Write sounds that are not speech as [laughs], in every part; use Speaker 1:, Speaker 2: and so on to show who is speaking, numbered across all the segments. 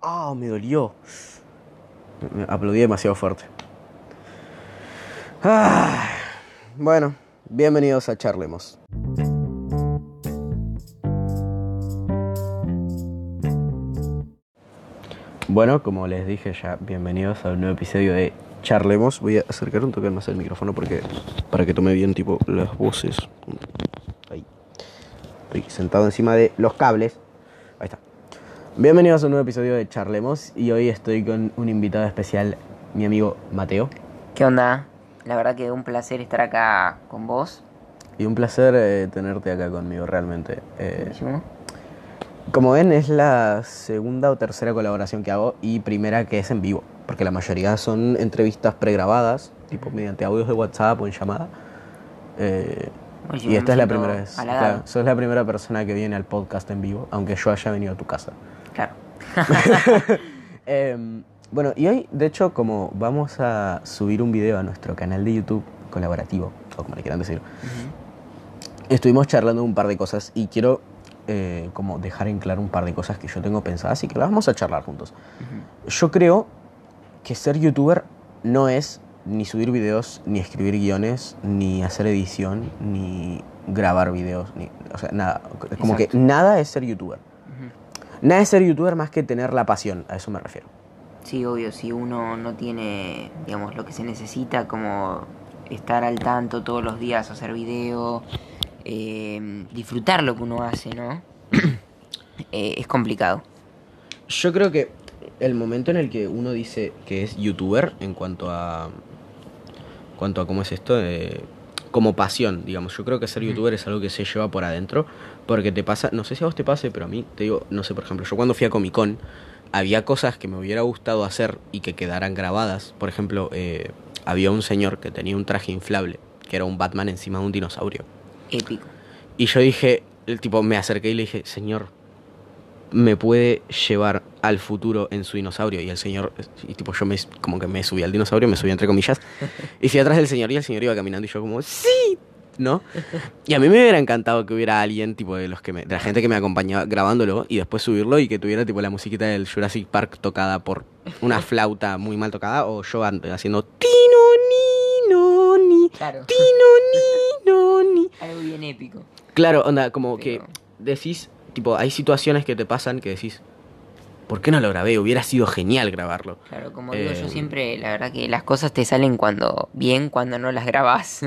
Speaker 1: ¡Ah, me dolió! Me aplaudí demasiado fuerte. Ah, bueno, bienvenidos a Charlemos. Bueno, como les dije ya, bienvenidos a un nuevo episodio de Charlemos. Voy a acercar un toque más el micrófono porque para que tome bien tipo las voces. Ahí. Estoy sentado encima de los cables. Ahí está. Bienvenidos a un nuevo episodio de Charlemos y hoy estoy con un invitado especial, mi amigo Mateo.
Speaker 2: ¿Qué onda? La verdad que un placer estar acá con vos.
Speaker 1: Y un placer eh, tenerte acá conmigo, realmente. Eh, como ven, es la segunda o tercera colaboración que hago y primera que es en vivo, porque la mayoría son entrevistas pregrabadas, tipo mediante audios de WhatsApp o en llamada. Eh, y esta es la primera vez. Claro, sos la primera persona que viene al podcast en vivo, aunque yo haya venido a tu casa. [laughs] eh, bueno, y hoy, de hecho, como vamos a subir un video a nuestro canal de YouTube colaborativo, o como le quieran decir, uh -huh. estuvimos charlando un par de cosas y quiero eh, como dejar en claro un par de cosas que yo tengo pensadas y que las vamos a charlar juntos. Uh -huh. Yo creo que ser youtuber no es ni subir videos, ni escribir guiones, ni hacer edición, ni grabar videos, ni, o sea, nada. Como
Speaker 2: Exacto.
Speaker 1: que nada es ser youtuber. Nada de ser youtuber más que tener la pasión, a eso me refiero.
Speaker 2: Sí, obvio, si uno no tiene, digamos, lo que se necesita, como estar al tanto todos los días, hacer video, eh, disfrutar lo que uno hace, ¿no? [coughs] Eh, es complicado.
Speaker 1: Yo creo que el momento en el que uno dice que es youtuber en cuanto a cuanto a cómo es esto eh, como pasión, digamos. Yo creo que ser youtuber es algo que se lleva por adentro, porque te pasa, no sé si a vos te pase, pero a mí, te digo, no sé, por ejemplo, yo cuando fui a Comic Con, había cosas que me hubiera gustado hacer y que quedaran grabadas. Por ejemplo, eh, había un señor que tenía un traje inflable, que era un Batman encima de un dinosaurio.
Speaker 2: Épico.
Speaker 1: Y yo dije, el tipo me acerqué y le dije, señor, me puede llevar al futuro en su dinosaurio. Y el señor, y tipo yo me, como que me subí al dinosaurio, me subí entre comillas, [laughs] y fui atrás del señor y el señor iba caminando y yo como, sí, ¿no? Y a mí me hubiera encantado que hubiera alguien, tipo de, los que de la gente que me acompañaba grabándolo y después subirlo y que tuviera tipo la musiquita del Jurassic Park tocada por una flauta muy mal tocada o yo haciendo tino ni no ni
Speaker 2: claro.
Speaker 1: tino ni no ni
Speaker 2: algo bien épico.
Speaker 1: Claro, onda como que decís hay situaciones que te pasan que decís, ¿por qué no lo grabé? Hubiera sido genial grabarlo.
Speaker 2: Claro, como digo yo
Speaker 1: eh,
Speaker 2: siempre, la verdad que las cosas te salen cuando bien, cuando no las grabas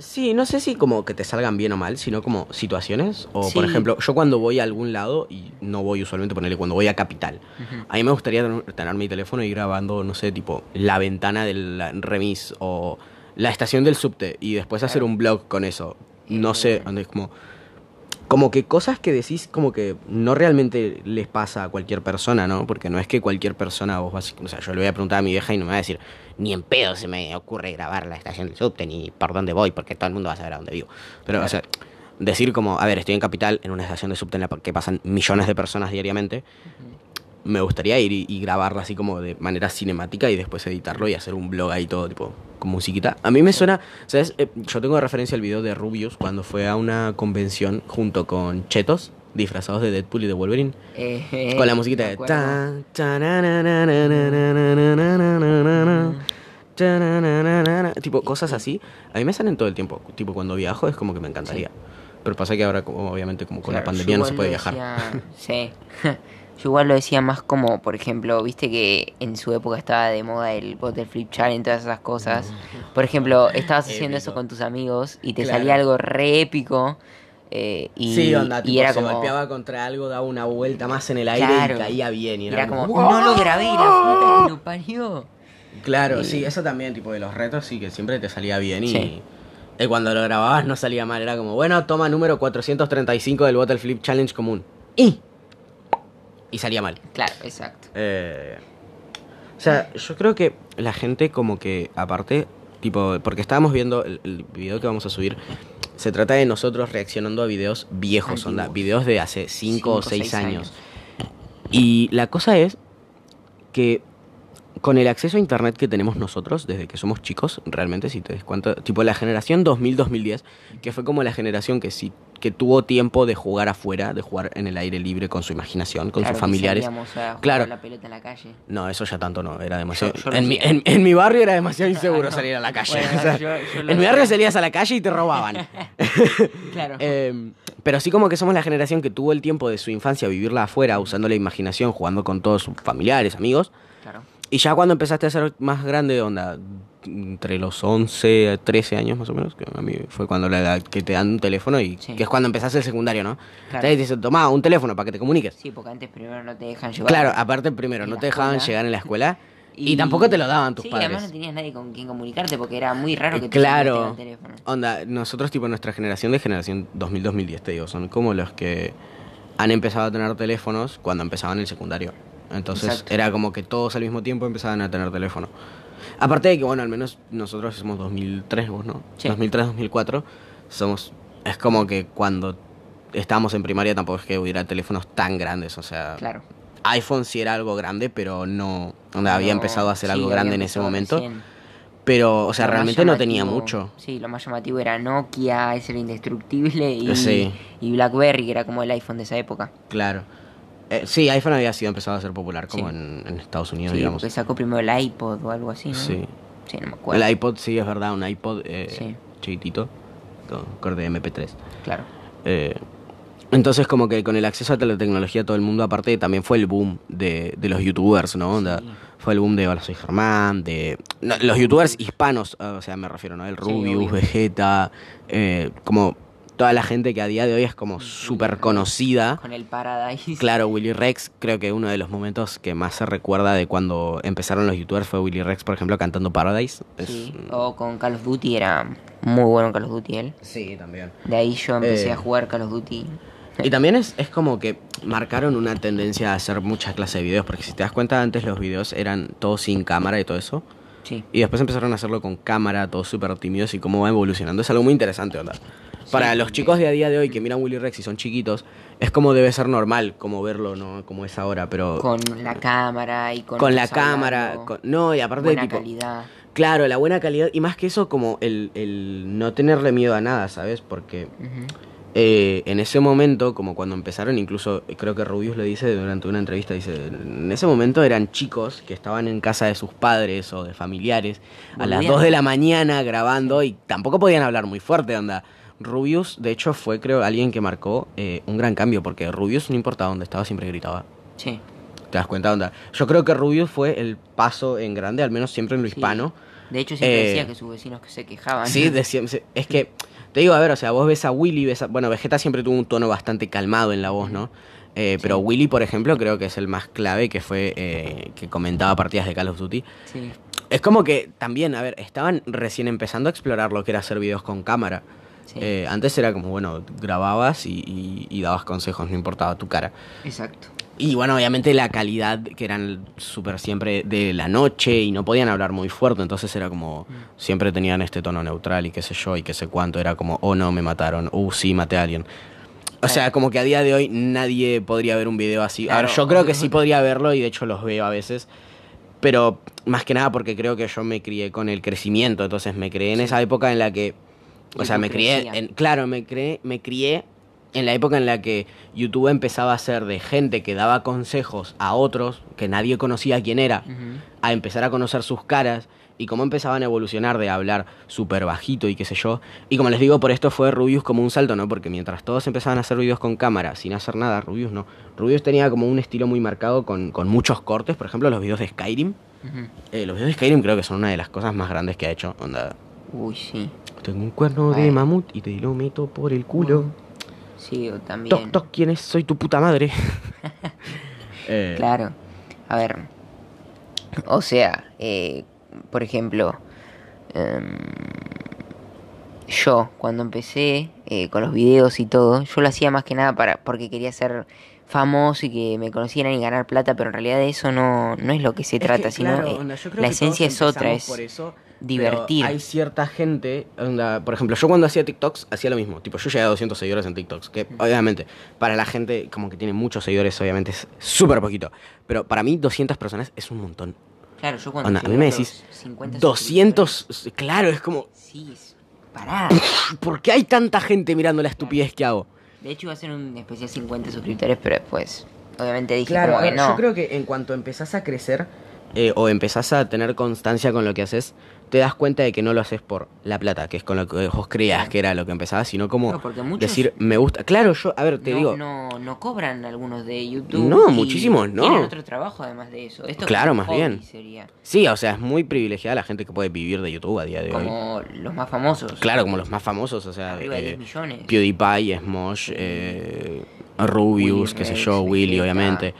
Speaker 1: Sí, no sé si como que te salgan bien o mal, sino como situaciones. O por ejemplo, yo cuando voy a algún lado, y no voy usualmente ponerle cuando voy a Capital, a mí me gustaría tener, mi teléfono y ir grabando, no sé, tipo la ventana del remis o la estación del subte y después hacer un blog con eso. No sé, es como como que cosas que decís como que no realmente les pasa a cualquier persona, ¿no? Porque no es que cualquier persona vos vas, o sea, yo le voy a preguntar a mi vieja y no me va a decir, ni en pedo se me ocurre grabar la estación del subte, ni por dónde voy, porque todo el mundo va a saber a dónde vivo. Pero, claro. o sea, decir como, a ver, estoy en Capital, en una estación de subte en la que pasan millones de personas diariamente, me gustaría ir y, grabarla así como de manera cinemática y después editarlo y hacer un blog ahí todo tipo con musiquita. A mí me suena, ¿sabes? Eh, yo tengo de referencia el video de Rubius cuando fue a una convención junto con Chetos disfrazados de Deadpool y de Wolverine con la musiquita de tipo cosas así.
Speaker 2: A mí me
Speaker 1: salen
Speaker 2: todo
Speaker 1: el tiempo, tipo cuando viajo es como que me encantaría. Pero pasa que ahora como, obviamente como con la pandemia no se puede viajar.
Speaker 2: Decía... sí. Yo igual lo decía más como, por ejemplo, viste que en su época estaba de moda el Bottle Flip Challenge, todas esas cosas. Por ejemplo, estabas [laughs] haciendo eso con tus amigos y te
Speaker 1: Claro.
Speaker 2: salía algo re épico. eh, y,
Speaker 1: sí, onda,
Speaker 2: y era
Speaker 1: se
Speaker 2: como.
Speaker 1: golpeaba contra algo, daba una vuelta más en el aire
Speaker 2: Claro.
Speaker 1: y caía bien. Y era,
Speaker 2: era como, no lo grabé, la puta que lo parió.
Speaker 1: Claro,
Speaker 2: Y-
Speaker 1: sí, eso también, tipo de los retos, sí, que siempre te salía bien y, y cuando lo grababas no salía mal, era como, bueno, toma número 435 del Bottle Flip Challenge común. Y, y salía mal.
Speaker 2: Claro, exacto.
Speaker 1: Eh, o sea, yo creo que la gente como que, aparte, tipo, porque estábamos viendo el, el video que vamos a subir, se trata de nosotros reaccionando a videos viejos, onda, videos de hace 5
Speaker 2: Cinco
Speaker 1: o
Speaker 2: o
Speaker 1: 6
Speaker 2: seis
Speaker 1: años. Y la cosa es que con el acceso a internet que tenemos nosotros desde que somos chicos, realmente, si te des cuenta, tipo la generación 2000-2010, que fue como la generación que sí que tuvo tiempo de jugar afuera, de jugar en el aire libre con su imaginación, con
Speaker 2: Claro,
Speaker 1: sus familiares.
Speaker 2: a jugar
Speaker 1: Claro.
Speaker 2: la pelota en la calle.
Speaker 1: No, eso ya tanto no, era demasiado.
Speaker 2: Yo- yo lo
Speaker 1: en, mi, en- en mi barrio era demasiado [laughs] inseguro
Speaker 2: Ah, no.
Speaker 1: salir a la calle.
Speaker 2: Bueno, [laughs]
Speaker 1: o sea,
Speaker 2: yo- yo lo
Speaker 1: en mi barrio salías a la calle y te robaban. [laughs]
Speaker 2: Claro.
Speaker 1: Eh, pero sí como que somos la generación que tuvo el tiempo de su infancia vivirla afuera, usando la imaginación, jugando con todos sus familiares, amigos.
Speaker 2: claro.
Speaker 1: Y ya cuando empezaste a ser más grande, onda, entre los 11, 13 años más o menos, que a mí fue cuando la edad que te dan un teléfono y
Speaker 2: Sí.
Speaker 1: que es cuando empezaste el secundario, ¿no?
Speaker 2: Claro.
Speaker 1: Entonces te dicen, toma un teléfono para que te comuniques.
Speaker 2: Sí, porque antes primero no te dejan llevar.
Speaker 1: Claro, aparte primero, no te dejaban
Speaker 2: escuela.
Speaker 1: llegar en la escuela [laughs] y, tampoco te lo daban tus
Speaker 2: sí,
Speaker 1: padres.
Speaker 2: además no tenías nadie con quien comunicarte porque era muy raro que te
Speaker 1: Claro.
Speaker 2: tengan teléfono.
Speaker 1: Onda, nosotros tipo nuestra generación de generación 2000-2010, te digo, son como los que han empezado a tener teléfonos cuando empezaban el secundario. Entonces
Speaker 2: Exacto.
Speaker 1: era como que todos al mismo tiempo empezaban a tener teléfono. Aparte de que, bueno, al menos nosotros somos 2003, vos, ¿no?
Speaker 2: Sí.
Speaker 1: 2003-2004, somos... Es como que cuando estábamos en primaria tampoco es que hubiera teléfonos tan grandes, o sea...
Speaker 2: Claro.
Speaker 1: iPhone sí era algo grande, pero no... Onda, había empezado a hacer
Speaker 2: sí,
Speaker 1: algo grande en ese momento.
Speaker 2: recién.
Speaker 1: Pero, o sea,
Speaker 2: Lo
Speaker 1: realmente no tenía mucho.
Speaker 2: Sí, lo más llamativo era Nokia, ese era indestructible, y,
Speaker 1: Sí.
Speaker 2: y BlackBerry, que era como el iPhone de esa época.
Speaker 1: Claro. Eh, sí, iPhone había sido empezado a ser popular como
Speaker 2: Sí.
Speaker 1: en, en Estados Unidos,
Speaker 2: Sí,
Speaker 1: digamos.
Speaker 2: porque sacó primero el iPod o algo así, ¿no?
Speaker 1: Sí.
Speaker 2: Sí, no me acuerdo.
Speaker 1: El iPod sí es verdad, un iPod eh,
Speaker 2: Sí.
Speaker 1: chiquitito, con corte de MP3.
Speaker 2: Claro.
Speaker 1: Eh, entonces como que con el acceso a la tecnología todo el mundo aparte también fue el boom de, de los youtubers, ¿no? Onda,
Speaker 2: Sí.
Speaker 1: Fue el boom de Hola soy Germán, de no, los youtubers hispanos, o sea, me refiero, ¿no? El Rubius. Vegeta, eh, como toda la gente que a día de hoy es como súper conocida.
Speaker 2: Con el Paradise.
Speaker 1: Claro, Willy Rex, creo que uno de los momentos que más se recuerda de cuando empezaron los youtubers fue Willy Rex, por ejemplo, cantando Paradise. Es-
Speaker 2: Sí. O con Call of Duty, era muy bueno Call of Duty él.
Speaker 1: Sí, también.
Speaker 2: De ahí yo empecé
Speaker 1: Eh.
Speaker 2: a jugar Call of Duty.
Speaker 1: Y también es, es como que marcaron una tendencia a hacer muchas clases de videos, porque si te das cuenta, antes los videos eran todos sin cámara y todo eso.
Speaker 2: Sí.
Speaker 1: Y después empezaron a hacerlo con cámara, todos súper tímidos y cómo va evolucionando. Es algo muy interesante, ¿verdad? Para
Speaker 2: Sí,
Speaker 1: los chicos de a día de hoy que miran Willy Rex y son chiquitos, es como debe ser normal, como verlo, ¿no? Como es ahora, pero...
Speaker 2: Con la cámara y con...
Speaker 1: con la cámara, con- no, y aparte
Speaker 2: buena
Speaker 1: de tipo...
Speaker 2: calidad.
Speaker 1: Claro, la buena calidad y más que eso como el, el no tenerle miedo a nada, ¿sabes? Porque eh, en ese momento, como cuando empezaron, incluso creo que Rubius lo dice durante una entrevista, dice, en ese momento eran chicos que estaban en casa de sus padres o de familiares a las
Speaker 2: Volvían.
Speaker 1: 2 de la mañana grabando y tampoco podían hablar muy fuerte, onda. Rubius, de hecho, fue creo alguien que marcó eh, un gran cambio, porque Rubius no importaba dónde estaba, siempre gritaba.
Speaker 2: Sí.
Speaker 1: ¿Te das cuenta, onda? Yo creo que Rubius fue el paso en grande, al menos siempre en lo
Speaker 2: Sí.
Speaker 1: hispano.
Speaker 2: De hecho, siempre
Speaker 1: Eh,
Speaker 2: decía que sus vecinos que se quejaban.
Speaker 1: Sí, decía- es que, te digo, a ver, o sea, vos ves a Willy, ves a- bueno, Vegeta siempre tuvo un tono bastante calmado en la voz, ¿no? Eh, pero Willy, por ejemplo, creo que es el más clave, que fue eh, que comentaba partidas de Call of Duty.
Speaker 2: Sí.
Speaker 1: Es como que también, a ver, estaban recién empezando a explorar lo que era hacer videos con cámara.
Speaker 2: Sí.
Speaker 1: Eh, antes era como, bueno, grababas y, y- y dabas consejos, no importaba tu cara.
Speaker 2: Exacto.
Speaker 1: Y bueno, obviamente la calidad, que eran súper siempre de la noche y no podían hablar muy fuerte, entonces era como, siempre tenían este tono neutral y qué sé yo y qué sé cuánto, era como, oh no, me mataron, uh sí, maté a alguien. O sea, como que a día de hoy nadie podría ver un video así. A ver,
Speaker 2: Claro,
Speaker 1: yo creo que sí podría verlo y de hecho los veo a veces, pero más que nada porque creo que yo me crié con el crecimiento, entonces me crié en esa época en la que, o sea, me crié, en, claro, me crié, me crié en la época en la que YouTube empezaba a ser de gente que daba consejos a otros que nadie conocía quién era, a empezar a conocer sus caras y cómo empezaban a evolucionar de hablar súper bajito y qué sé yo. Y como les digo, por esto fue Rubius como un salto, ¿no? Porque mientras todos empezaban a hacer videos con cámara sin hacer nada, Rubius no. Rubius tenía como un estilo muy marcado con, con muchos cortes, por ejemplo, los videos de Skyrim. Eh, los videos de Skyrim creo que son una de las cosas más grandes que ha hecho. Onda,
Speaker 2: Uy, sí.
Speaker 1: Tengo un cuerno de mamut y te lo meto por el culo.
Speaker 2: Sí, o también.
Speaker 1: Toc, toc, ¿quién es? Soy tu puta madre. [laughs] [laughs] Eh,
Speaker 2: Claro. A ver. O sea, eh, por ejemplo, em, yo cuando empecé eh, con los videos y todo, yo lo hacía más que nada para porque quería ser famoso y que me conocieran y ganar plata, pero en realidad eso no, no es lo que se
Speaker 1: Es que,
Speaker 2: trata, sino
Speaker 1: claro,
Speaker 2: eh,
Speaker 1: onda, yo
Speaker 2: la esencia es otra, es
Speaker 1: por eso,
Speaker 2: divertir.
Speaker 1: pero Hay cierta gente, onda, por ejemplo, yo cuando hacía TikToks hacía lo mismo. Tipo, yo llegué a 200 seguidores en TikToks, que obviamente para la gente como que tiene muchos seguidores, obviamente es súper poquito. Pero para mí 200 personas es un montón.
Speaker 2: Claro, yo cuando
Speaker 1: Onda, a mí me decís
Speaker 2: 50
Speaker 1: 200, claro, es como,
Speaker 2: Sí, es- pará. [laughs]
Speaker 1: ¿por qué hay tanta gente mirando la estupidez que hago?
Speaker 2: De hecho iba a ser un especial 50 suscriptores, pero después, obviamente dije
Speaker 1: Claro,
Speaker 2: como que no.
Speaker 1: yo creo que en cuanto empezás a crecer eh, o empezás a tener constancia con lo que haces, te das cuenta de que no lo haces por la plata, que es con lo que vos creías que era lo que empezabas, sino como
Speaker 2: No,
Speaker 1: decir, me gusta. Claro, yo, a ver, te
Speaker 2: no,
Speaker 1: digo,
Speaker 2: no, no cobran algunos de YouTube.
Speaker 1: No, muchísimos no.
Speaker 2: Tienen otro trabajo además de eso. Esto es
Speaker 1: Claro,
Speaker 2: un
Speaker 1: más bien.
Speaker 2: Sería,
Speaker 1: sí, o sea, es muy privilegiada la gente que puede vivir de YouTube a día de hoy.
Speaker 2: como los más famosos.
Speaker 1: Claro, como los más famosos, o sea,
Speaker 2: Arriba de
Speaker 1: eh,
Speaker 2: 10 millones.
Speaker 1: PewDiePie, Smosh, eh, Rubius, qué sé yo, Willy, obviamente.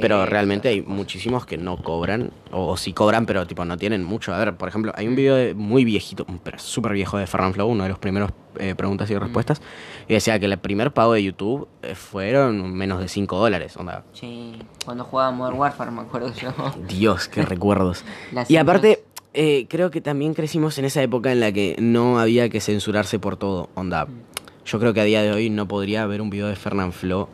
Speaker 1: Pero
Speaker 2: eh,
Speaker 1: realmente hay muchísimos que no cobran, o, o sí cobran, pero tipo no tienen mucho. A ver, por ejemplo, hay un video de- muy viejito, pero súper viejo de Ferran Flow, uno de los primeros eh, preguntas y respuestas, y decía que el primer pago de YouTube eh, fueron menos de 5 dólares. Onda,
Speaker 2: Sí, cuando jugaba Modern Warfare me acuerdo yo. [laughs]
Speaker 1: Dios, qué recuerdos. [laughs]
Speaker 2: Las
Speaker 1: Y aparte, eh, creo que también crecimos en esa época en la que no había que censurarse por todo. Onda, yo creo que a día de hoy no podría haber un video de Fernand Flo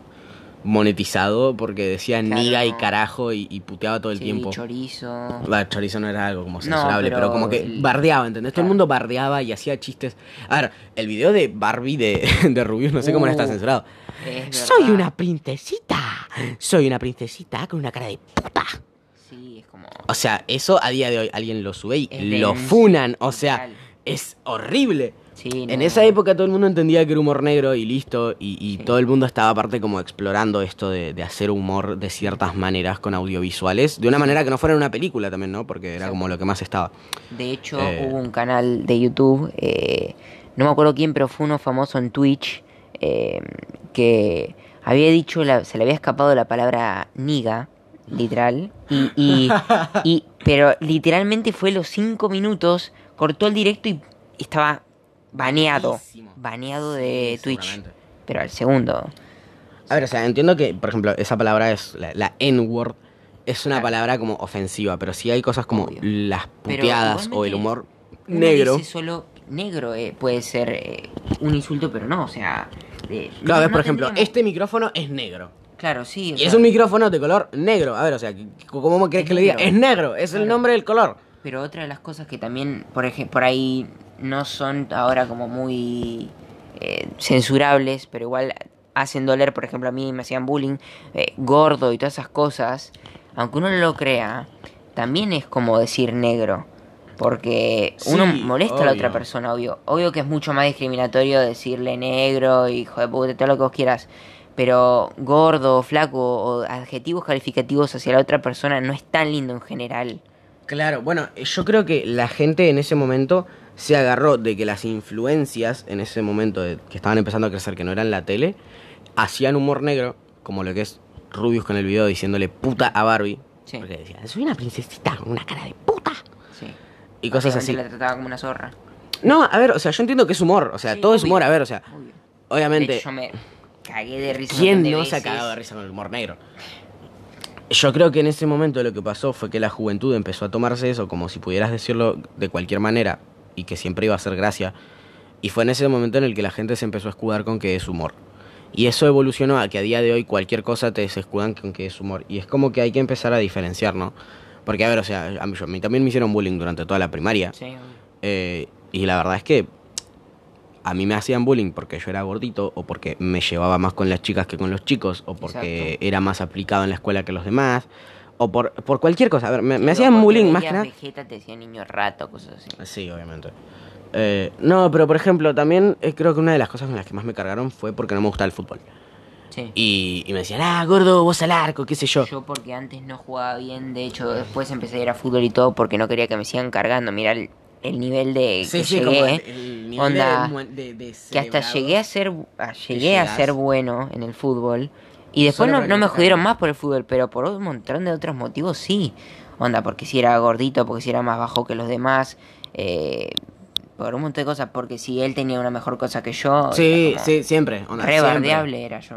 Speaker 1: monetizado porque decía
Speaker 2: Claro,
Speaker 1: niga y carajo y, y puteaba todo el
Speaker 2: Sí,
Speaker 1: tiempo.
Speaker 2: chorizo.
Speaker 1: Va, chorizo no era algo como censurable, pero,
Speaker 2: pero
Speaker 1: como que
Speaker 2: el-
Speaker 1: bardeaba, ¿entendés? Todo el mundo bardeaba y hacía chistes. A ver, el video de Barbie de, [laughs] de Rubius, no sé cómo no está
Speaker 2: Uh,
Speaker 1: censurado.
Speaker 2: Es
Speaker 1: Soy una princesita. Soy una princesita con una cara de puta.
Speaker 2: Sí, es como.
Speaker 1: O sea, eso a día de hoy alguien lo sube y
Speaker 2: Es
Speaker 1: lo funan. O sea, es horrible.
Speaker 2: Sí,
Speaker 1: En esa época todo el mundo entendía que era humor negro y listo. Y, y
Speaker 2: Sí.
Speaker 1: todo el mundo estaba aparte como explorando esto de, de hacer humor de ciertas maneras con audiovisuales. De una manera que no fuera una película también, ¿no? Porque era
Speaker 2: Exacto.
Speaker 1: como lo que más estaba.
Speaker 2: De hecho,
Speaker 1: Eh.
Speaker 2: hubo un canal de YouTube, eh, no me acuerdo quién, pero fue uno famoso en Twitch, eh, que había dicho, la- se le había escapado la palabra niga, literal, y, y, [laughs] y- pero literalmente fue los cinco minutos, cortó el directo y estaba baneado, baneado de Twitch, pero al segundo.
Speaker 1: A ver, o sea, entiendo que, por ejemplo, esa palabra es la, la N-word. Es una
Speaker 2: Claro.
Speaker 1: palabra como ofensiva, pero sí hay cosas como
Speaker 2: Obvio.
Speaker 1: las puteadas o el humor negro.
Speaker 2: dice solo negro eh, puede ser eh, un insulto, pero no, o sea...
Speaker 1: Claro,
Speaker 2: no-
Speaker 1: ves,
Speaker 2: no
Speaker 1: por ejemplo,
Speaker 2: tendríamos-
Speaker 1: este micrófono es negro.
Speaker 2: Claro, sí.
Speaker 1: Y es un micrófono de color negro. A ver, o sea, ¿cómo crees
Speaker 2: Es
Speaker 1: que le diga? Es negro, es el nombre del color.
Speaker 2: Pero otra de las cosas que también, por ejemplo, por ahí no son ahora como muy eh, censurables, pero igual hacen doler, por ejemplo, a mí me hacían bullying, eh, gordo y todas esas cosas, aunque uno no lo crea, también es como decir negro. Porque uno molesta a la otra persona, obvio. Obvio que es mucho más discriminatorio decirle negro, hijo de puta, todo lo que vos quieras. Pero gordo, flaco o adjetivos calificativos hacia la otra persona no es tan lindo en general.
Speaker 1: Claro, bueno, yo creo que la gente en ese momento se agarró de que las influencias en ese momento de- que estaban empezando a crecer, que no eran la tele, hacían humor negro, como lo que es Rubius con el video diciéndole puta a Barbie.
Speaker 2: Sí.
Speaker 1: Porque decía, soy una princesita con una cara de puta.
Speaker 2: Sí.
Speaker 1: Y cosas así.
Speaker 2: La trataba como una zorra.
Speaker 1: No, a ver, o sea, yo entiendo que es humor, o sea,
Speaker 2: Sí,
Speaker 1: todo es humor, a ver, o sea,
Speaker 2: obvio. De
Speaker 1: obviamente...
Speaker 2: hecho, yo me cagué de risa.
Speaker 1: ¿Quién
Speaker 2: de
Speaker 1: no se ha cagado de risa con el humor negro? Yo creo que en ese momento lo que pasó fue que la juventud empezó a tomarse eso como si pudieras decirlo de cualquier manera y que siempre iba a ser gracia. Y fue en ese momento en el que la gente se empezó a escudar con que es humor. Y eso evolucionó a que a día de hoy cualquier cosa te escudan con que es humor. Y es como que hay que empezar a diferenciar, ¿no? Porque, a ver, o sea, a mí, yo- a mí también me hicieron bullying durante toda la primaria.
Speaker 2: Sí.
Speaker 1: Eh, y la verdad es que a mí me hacían bullying porque yo era gordito o porque me llevaba más con las chicas que con los chicos o porque
Speaker 2: Exacto.
Speaker 1: era más aplicado en la escuela que los demás o por, por cualquier cosa. A ver, me, hacían bullying más que nada.
Speaker 2: Vegeta te decía niño rato, cosas así.
Speaker 1: Sí, obviamente. Eh, no, pero por ejemplo, también eh, creo que una de las cosas con las que más me cargaron fue porque no me gustaba el fútbol.
Speaker 2: Sí.
Speaker 1: Y, y me decían, ah, gordo, vos al arco, qué sé yo.
Speaker 2: Yo porque antes no jugaba bien, de hecho después empecé a ir a fútbol y todo porque no quería que me sigan cargando. Mira el, el nivel de
Speaker 1: Sí,
Speaker 2: que
Speaker 1: sí,
Speaker 2: llegué,
Speaker 1: el, nivel
Speaker 2: onda,
Speaker 1: de de, de
Speaker 2: que hasta llegué a ser a- llegué a ser bueno en el fútbol y después
Speaker 1: Solo
Speaker 2: no, no me jodieron más por el fútbol, pero por un montón de otros motivos sí. Onda, porque si era gordito, porque si era más bajo que los demás, eh, por un montón de cosas, porque si él tenía una mejor cosa que yo,
Speaker 1: Sí,
Speaker 2: como
Speaker 1: sí, siempre. onda, siempre.
Speaker 2: era yo.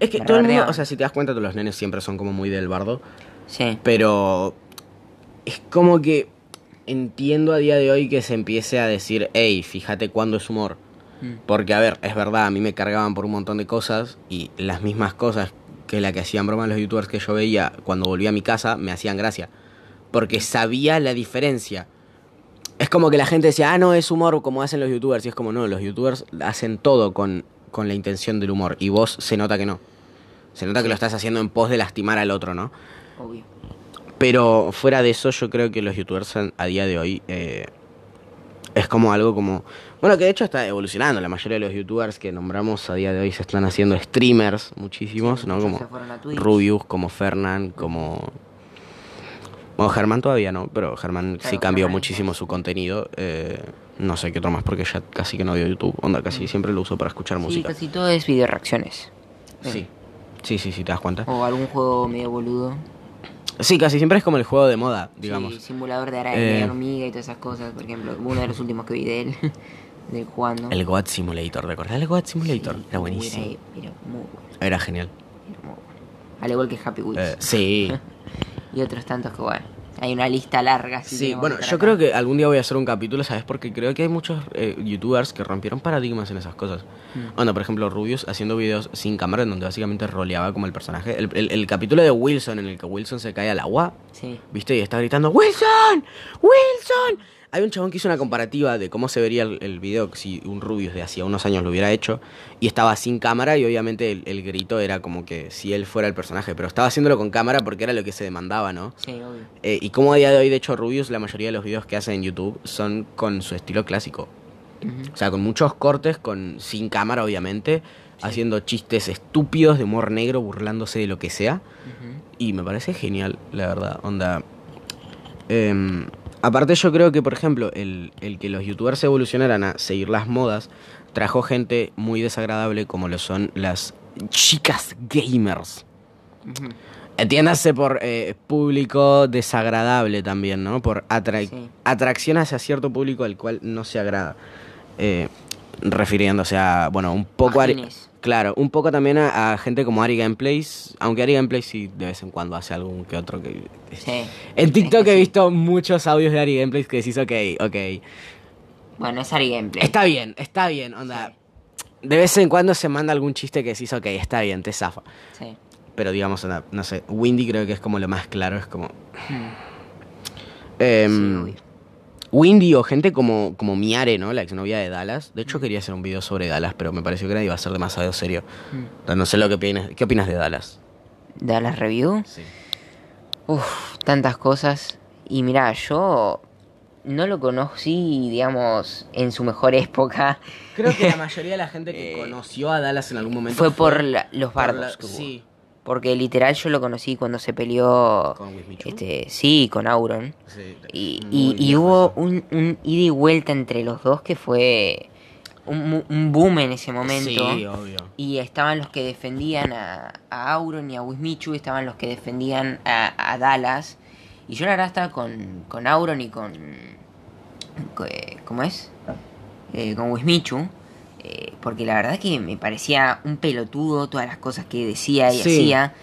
Speaker 1: Es que
Speaker 2: Me
Speaker 1: todo el mundo, o sea, si te das cuenta, todos los nenes siempre son como muy del bardo.
Speaker 2: Sí.
Speaker 1: Pero es como que entiendo a día de hoy que se empiece a decir, hey, fíjate cuándo es humor.
Speaker 2: Mm.
Speaker 1: Porque, a ver, es verdad, a mí me cargaban por un montón de cosas y las mismas cosas que la que hacían broma los youtubers que yo veía cuando volvía a mi casa me hacían gracia. Porque sabía la diferencia. Es como que la gente decía, ah, no, es humor como hacen los youtubers. Y es como, no, los youtubers hacen todo con, con la intención del humor. Y vos se nota que no. Se nota que lo estás haciendo en pos de lastimar al otro, ¿no?
Speaker 2: Obvio.
Speaker 1: Pero fuera de eso, yo creo que los youtubers a, día de hoy eh, es como algo como. Bueno, que de hecho está evolucionando. La mayoría de los youtubers que nombramos a día de hoy se están haciendo streamers, muchísimos,
Speaker 2: Sí,
Speaker 1: ¿no? Como. Rubius, como Fernán, como. Bueno, Germán todavía no, pero Germán sí cambió
Speaker 2: Germán
Speaker 1: muchísimo su contenido. eh, no sé qué otro más, porque ya casi que no veo YouTube. Onda, casi siempre lo uso para escuchar
Speaker 2: Mm. Sí,
Speaker 1: música.
Speaker 2: casi todo es video reacciones.
Speaker 1: Sí. Sí, sí, sí, te das cuenta.
Speaker 2: O algún juego medio boludo.
Speaker 1: Sí, casi siempre es como el juego de moda, digamos.
Speaker 2: Sí, simulador de araña,
Speaker 1: Eh.
Speaker 2: de hormiga y todas esas cosas. Por ejemplo, uno de los últimos que vi de él, [laughs] de él jugando.
Speaker 1: El Goat Simulator, ¿te acordás del Goat Simulator?
Speaker 2: Sí,
Speaker 1: Era buenísimo.
Speaker 2: Era, era muy bueno.
Speaker 1: Era genial.
Speaker 2: era muy bueno. Al igual que Happy Wheels.
Speaker 1: Eh, sí. [laughs]
Speaker 2: Y otros tantos que bueno. Hay una lista larga. si
Speaker 1: Sí, bueno, yo creo que algún día voy a hacer un capítulo, ¿sabes? Porque creo que hay muchos eh, youtubers que rompieron paradigmas en esas cosas.
Speaker 2: Mm.
Speaker 1: Bueno, por ejemplo, Rubius haciendo videos sin cámara en donde básicamente roleaba como el personaje. El, el- el capítulo de Wilson en el que Wilson se cae al agua,
Speaker 2: Sí.
Speaker 1: ¿viste? Y está gritando, ¡Wilson! ¡Wilson! Hay un chabón que hizo una comparativa de cómo se vería el, el video si un Rubius de hacía unos años lo hubiera hecho. Y estaba sin cámara y obviamente el, el grito era como que si él fuera el personaje. Pero estaba haciéndolo con cámara porque era lo que se demandaba, ¿no?
Speaker 2: Sí, obvio.
Speaker 1: Eh, y como a día de hoy, de hecho, Rubius, la mayoría de los videos que hace en YouTube son con su estilo clásico.
Speaker 2: Ujú.
Speaker 1: O sea, con muchos cortes, con sin cámara, obviamente, haciendo chistes estúpidos de humor negro, burlándose de lo que sea. Y me parece genial, la verdad. Onda. Em, aparte, yo creo que, por ejemplo, el, el que los youtubers evolucionaran a seguir las modas trajo gente muy desagradable, como lo son las chicas gamers. Entiéndase por eh, público desagradable también, ¿no? Por atra-
Speaker 2: Sí.
Speaker 1: atracción hacia cierto público al cual no se agrada. Eh, refiriéndose a, bueno, un poco...
Speaker 2: Afines.
Speaker 1: Claro, un poco también a, a gente como Ari Gameplays, aunque Ari Gameplays sí de vez en cuando hace algún que otro que...
Speaker 2: Sí.
Speaker 1: En TikTok he visto muchos audios de Ari Gameplays que decís, ok, ok.
Speaker 2: Bueno, es Ari Gameplay.
Speaker 1: Está bien, está bien, onda. De vez en cuando se manda algún chiste que decís, ok, está bien, te zafa.
Speaker 2: Sí.
Speaker 1: Pero digamos, onda, no sé, Windy creo que es como lo más claro, es como...
Speaker 2: Mm.
Speaker 1: Em,
Speaker 2: Sí.
Speaker 1: Windy o gente como, como Miare, ¿no? La exnovia de Dallas. De hecho, quería hacer un video sobre Dallas, pero me pareció que era- iba a ser demasiado serio.
Speaker 2: Mm.
Speaker 1: No sé lo que opinas. ¿Qué opinas de Dallas?
Speaker 2: Dallas Review.
Speaker 1: Sí.
Speaker 2: Uf, tantas cosas. Y mira, yo no lo conocí, digamos, en su mejor época.
Speaker 1: Creo que la [laughs] mayoría de la gente que
Speaker 2: Eh,
Speaker 1: conoció a Dallas en algún momento
Speaker 2: Fue por la- los
Speaker 1: por
Speaker 2: bardos
Speaker 1: la-
Speaker 2: que hubo.
Speaker 1: Sí,
Speaker 2: Porque literal yo lo conocí cuando se peleó.
Speaker 1: con Wismichu.
Speaker 2: Este, sí, con Auron.
Speaker 1: Sí,
Speaker 2: Y, y- y hubo un, un ida y vuelta entre los dos que fue un, un boom en ese momento.
Speaker 1: Sí, obvio.
Speaker 2: Y estaban los que defendían a, a Auron y a Wismichu, estaban los que defendían a, a Dallas. Y yo la verdad estaba con, con Auron y con... co- eh, ¿Cómo es? Eh, con Wismichu. Eh, porque la verdad que me parecía un pelotudo todas las cosas que decía y
Speaker 1: Sí.
Speaker 2: hacía.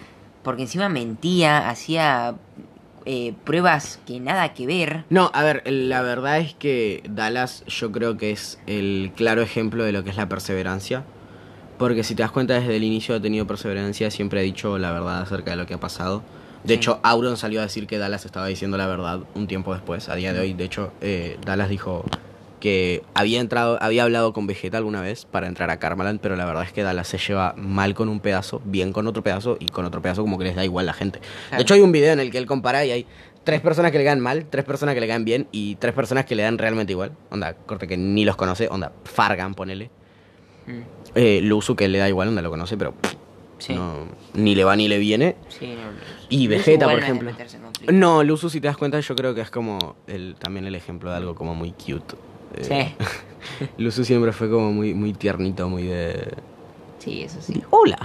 Speaker 2: Porque encima mentía, hacía eh, pruebas que nada que ver.
Speaker 1: No, a ver, la verdad es que Dallas yo creo que es el claro ejemplo de lo que es la perseverancia. Porque si te das cuenta desde el inicio ha tenido perseverancia, siempre ha dicho la verdad acerca de lo que ha pasado. De
Speaker 2: Sí.
Speaker 1: hecho, Auron salió a decir que Dallas estaba diciendo la verdad un tiempo después, a día de hoy. De hecho, eh, Dallas dijo que había entrado, había hablado con Vegeta alguna vez para entrar a Karmaland, pero la verdad es que Dallas se lleva mal con un pedazo, bien con otro pedazo y con otro pedazo como que les da igual la gente.
Speaker 2: Claro.
Speaker 1: De hecho, hay un video en el que él compara y hay tres personas que le ganan mal, tres personas que le ganan bien y tres personas que le dan realmente igual. Onda, corte que ni los conoce, onda, Fargan, ponele.
Speaker 2: Mm,
Speaker 1: Eh, Luzu que le da igual, onda lo conoce, pero pff,
Speaker 2: Sí,
Speaker 1: no, ni le va ni le viene.
Speaker 2: sí, no,
Speaker 1: Y Vegeta, por ejemplo. No, Luzu, si te das cuenta, yo creo que es como el, también el ejemplo de algo como muy cute. Eh,
Speaker 2: Sí. [laughs]
Speaker 1: Luzu siempre fue como muy, muy tiernito, muy de...
Speaker 2: Sí, eso sí.
Speaker 1: Hola,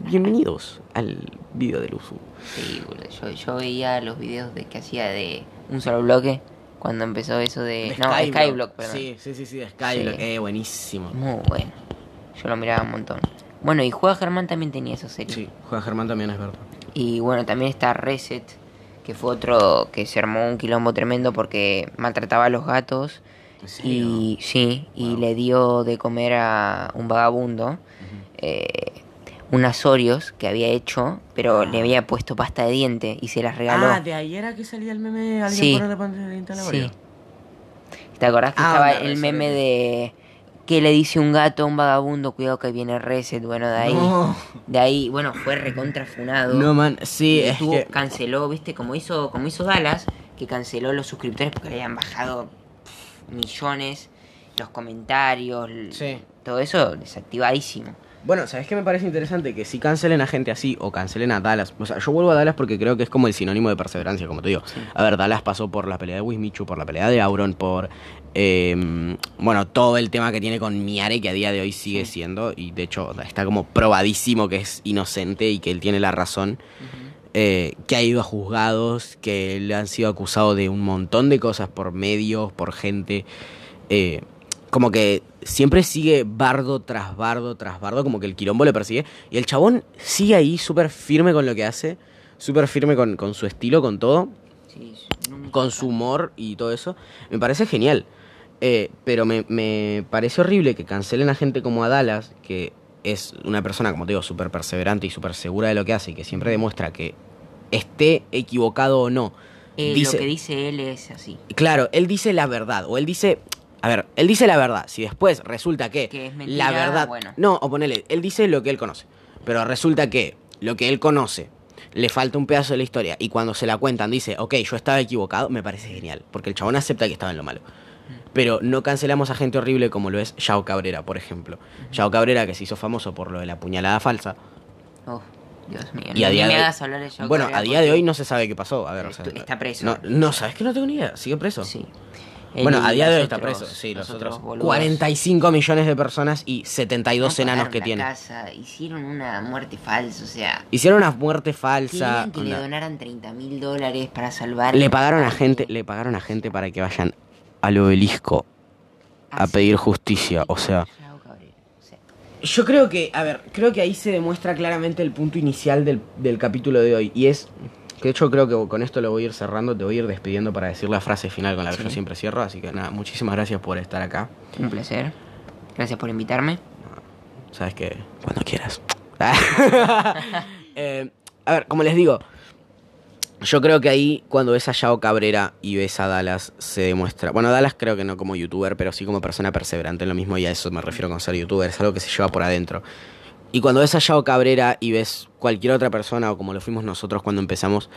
Speaker 1: bienvenidos al video de Luzu.
Speaker 2: Sí, boludo. Yo, yo veía los videos de que hacía de un solo bloque cuando empezó eso de.
Speaker 1: De
Speaker 2: no, Skyblock, perdón.
Speaker 1: Sí, sí, sí, sí, de Skyblock.
Speaker 2: Sí.
Speaker 1: Eh, buenísimo.
Speaker 2: Muy bueno. Yo lo miraba un montón. Bueno, y Juega Germán también tenía esa serie.
Speaker 1: Sí, Juan Germán también es verdad.
Speaker 2: Y bueno, también está Reset, que fue otro que se armó un quilombo tremendo porque maltrataba a los gatos. Y sí, y le dio de comer a un vagabundo eh, unas Oreos que había hecho, pero le había puesto pasta de diente y se las regaló.
Speaker 1: Ah, de ahí era que salía el meme de alguien
Speaker 2: Sí.
Speaker 1: ponerle pantalla de diente a la
Speaker 2: Sí.
Speaker 1: Oreo.
Speaker 2: ¿Te acordás que
Speaker 1: Ah,
Speaker 2: estaba el meme de que le dice un gato a un vagabundo, cuidado que viene reset, bueno, de ahí,
Speaker 1: No.
Speaker 2: de ahí, bueno, fue recontrafunado.
Speaker 1: No, man, sí,
Speaker 2: Y
Speaker 1: es
Speaker 2: tuvo-
Speaker 1: que...
Speaker 2: canceló, viste, como hizo, como hizo Dallas, que canceló los suscriptores porque le habían bajado millones, los comentarios,
Speaker 1: Sí.
Speaker 2: todo eso desactivadísimo.
Speaker 1: Bueno, ¿sabes qué me parece interesante? Que si cancelen a gente así o cancelen a Dallas. O sea, yo vuelvo a Dallas porque creo que es como el sinónimo de perseverancia, como te digo. A ver, Dallas pasó por la pelea de Wismichu, por la pelea de Auron, por. eh, bueno, todo el tema que tiene con Miare, que a día de hoy sigue siendo. Y de hecho, está como probadísimo que es inocente y que él tiene la razón. Eh, que ha ido a juzgados, que le han sido acusados de un montón de cosas por medios, por gente. eh, como que siempre sigue bardo tras bardo tras bardo, como que el quilombo le persigue. Y el chabón sigue ahí súper firme con lo que hace, súper firme con, con su estilo, con todo,
Speaker 2: Sí,
Speaker 1: con su humor y todo eso. Me parece genial. Eh, pero me, me parece horrible que cancelen a gente como a Dallas, que es una persona, como te digo, súper perseverante y súper segura de lo que hace y que siempre demuestra que esté equivocado o no.
Speaker 2: Eh,
Speaker 1: dice-
Speaker 2: Lo que dice él es así.
Speaker 1: Claro, él dice la verdad, o él dice... A ver, él dice la verdad. Si después resulta que,
Speaker 2: Que es mentira,
Speaker 1: la verdad...
Speaker 2: bueno.
Speaker 1: No, o ponele, él dice lo que él conoce. Pero resulta que lo que él conoce le falta un pedazo de la historia y cuando se la cuentan dice, ok, yo estaba equivocado, me parece genial. Porque el chabón acepta que estaba en lo malo. Pero no cancelamos a gente horrible como lo es Yao Cabrera, por ejemplo. Yao Cabrera que se hizo famoso por lo de la puñalada falsa.
Speaker 2: Oh, Dios mío.
Speaker 1: Y a día
Speaker 2: me
Speaker 1: de
Speaker 2: hagas hablar de Yao
Speaker 1: Bueno,
Speaker 2: Cabrera
Speaker 1: a día de hoy no se sabe qué pasó. A ver, o sea,
Speaker 2: está preso.
Speaker 1: No, no, ¿sabes que no tengo ni idea? ¿Sigue preso?
Speaker 2: Sí.
Speaker 1: Bueno, a día de hoy está preso. Sí, los, otros.
Speaker 2: boludos
Speaker 1: 45 millones de personas y
Speaker 2: no
Speaker 1: 72 enanos que tiene.
Speaker 2: casa, hicieron una muerte falsa, o sea...
Speaker 1: Hicieron una muerte falsa.
Speaker 2: Que le donaran 30 mil dólares para salvar...
Speaker 1: Le pagaron a gente, le pagaron a gente para que vayan al obelisco a pedir justicia. O sea,
Speaker 2: o
Speaker 1: yo creo que, a ver, creo que ahí se demuestra claramente el punto inicial del, del capítulo de hoy. Y es que de hecho creo que con esto lo voy a ir cerrando, te voy a ir despidiendo para decir la frase final con la que
Speaker 2: Sí.
Speaker 1: yo siempre cierro. Así que nada, muchísimas gracias por estar acá.
Speaker 2: Un placer. Gracias por invitarme.
Speaker 1: Sabes que cuando quieras. [laughs] Eh, a ver, como les digo, yo creo que ahí cuando ves a Yao Cabrera y ves a Dallas se demuestra. Bueno, Dallas creo que no como youtuber, pero sí como persona perseverante en lo mismo y a eso me refiero con ser youtuber, es algo que se lleva por adentro. Y cuando ves a Yao Cabrera y ves cualquier otra persona o como lo fuimos nosotros cuando empezamos,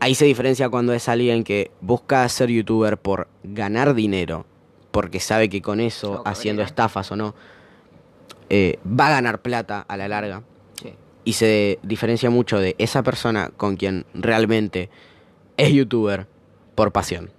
Speaker 1: ahí se diferencia cuando es alguien que busca ser youtuber por ganar dinero, porque sabe que con eso, haciendo estafas o no, eh, va a ganar plata a la larga. Y se diferencia mucho de esa persona con quien realmente es youtuber por pasión.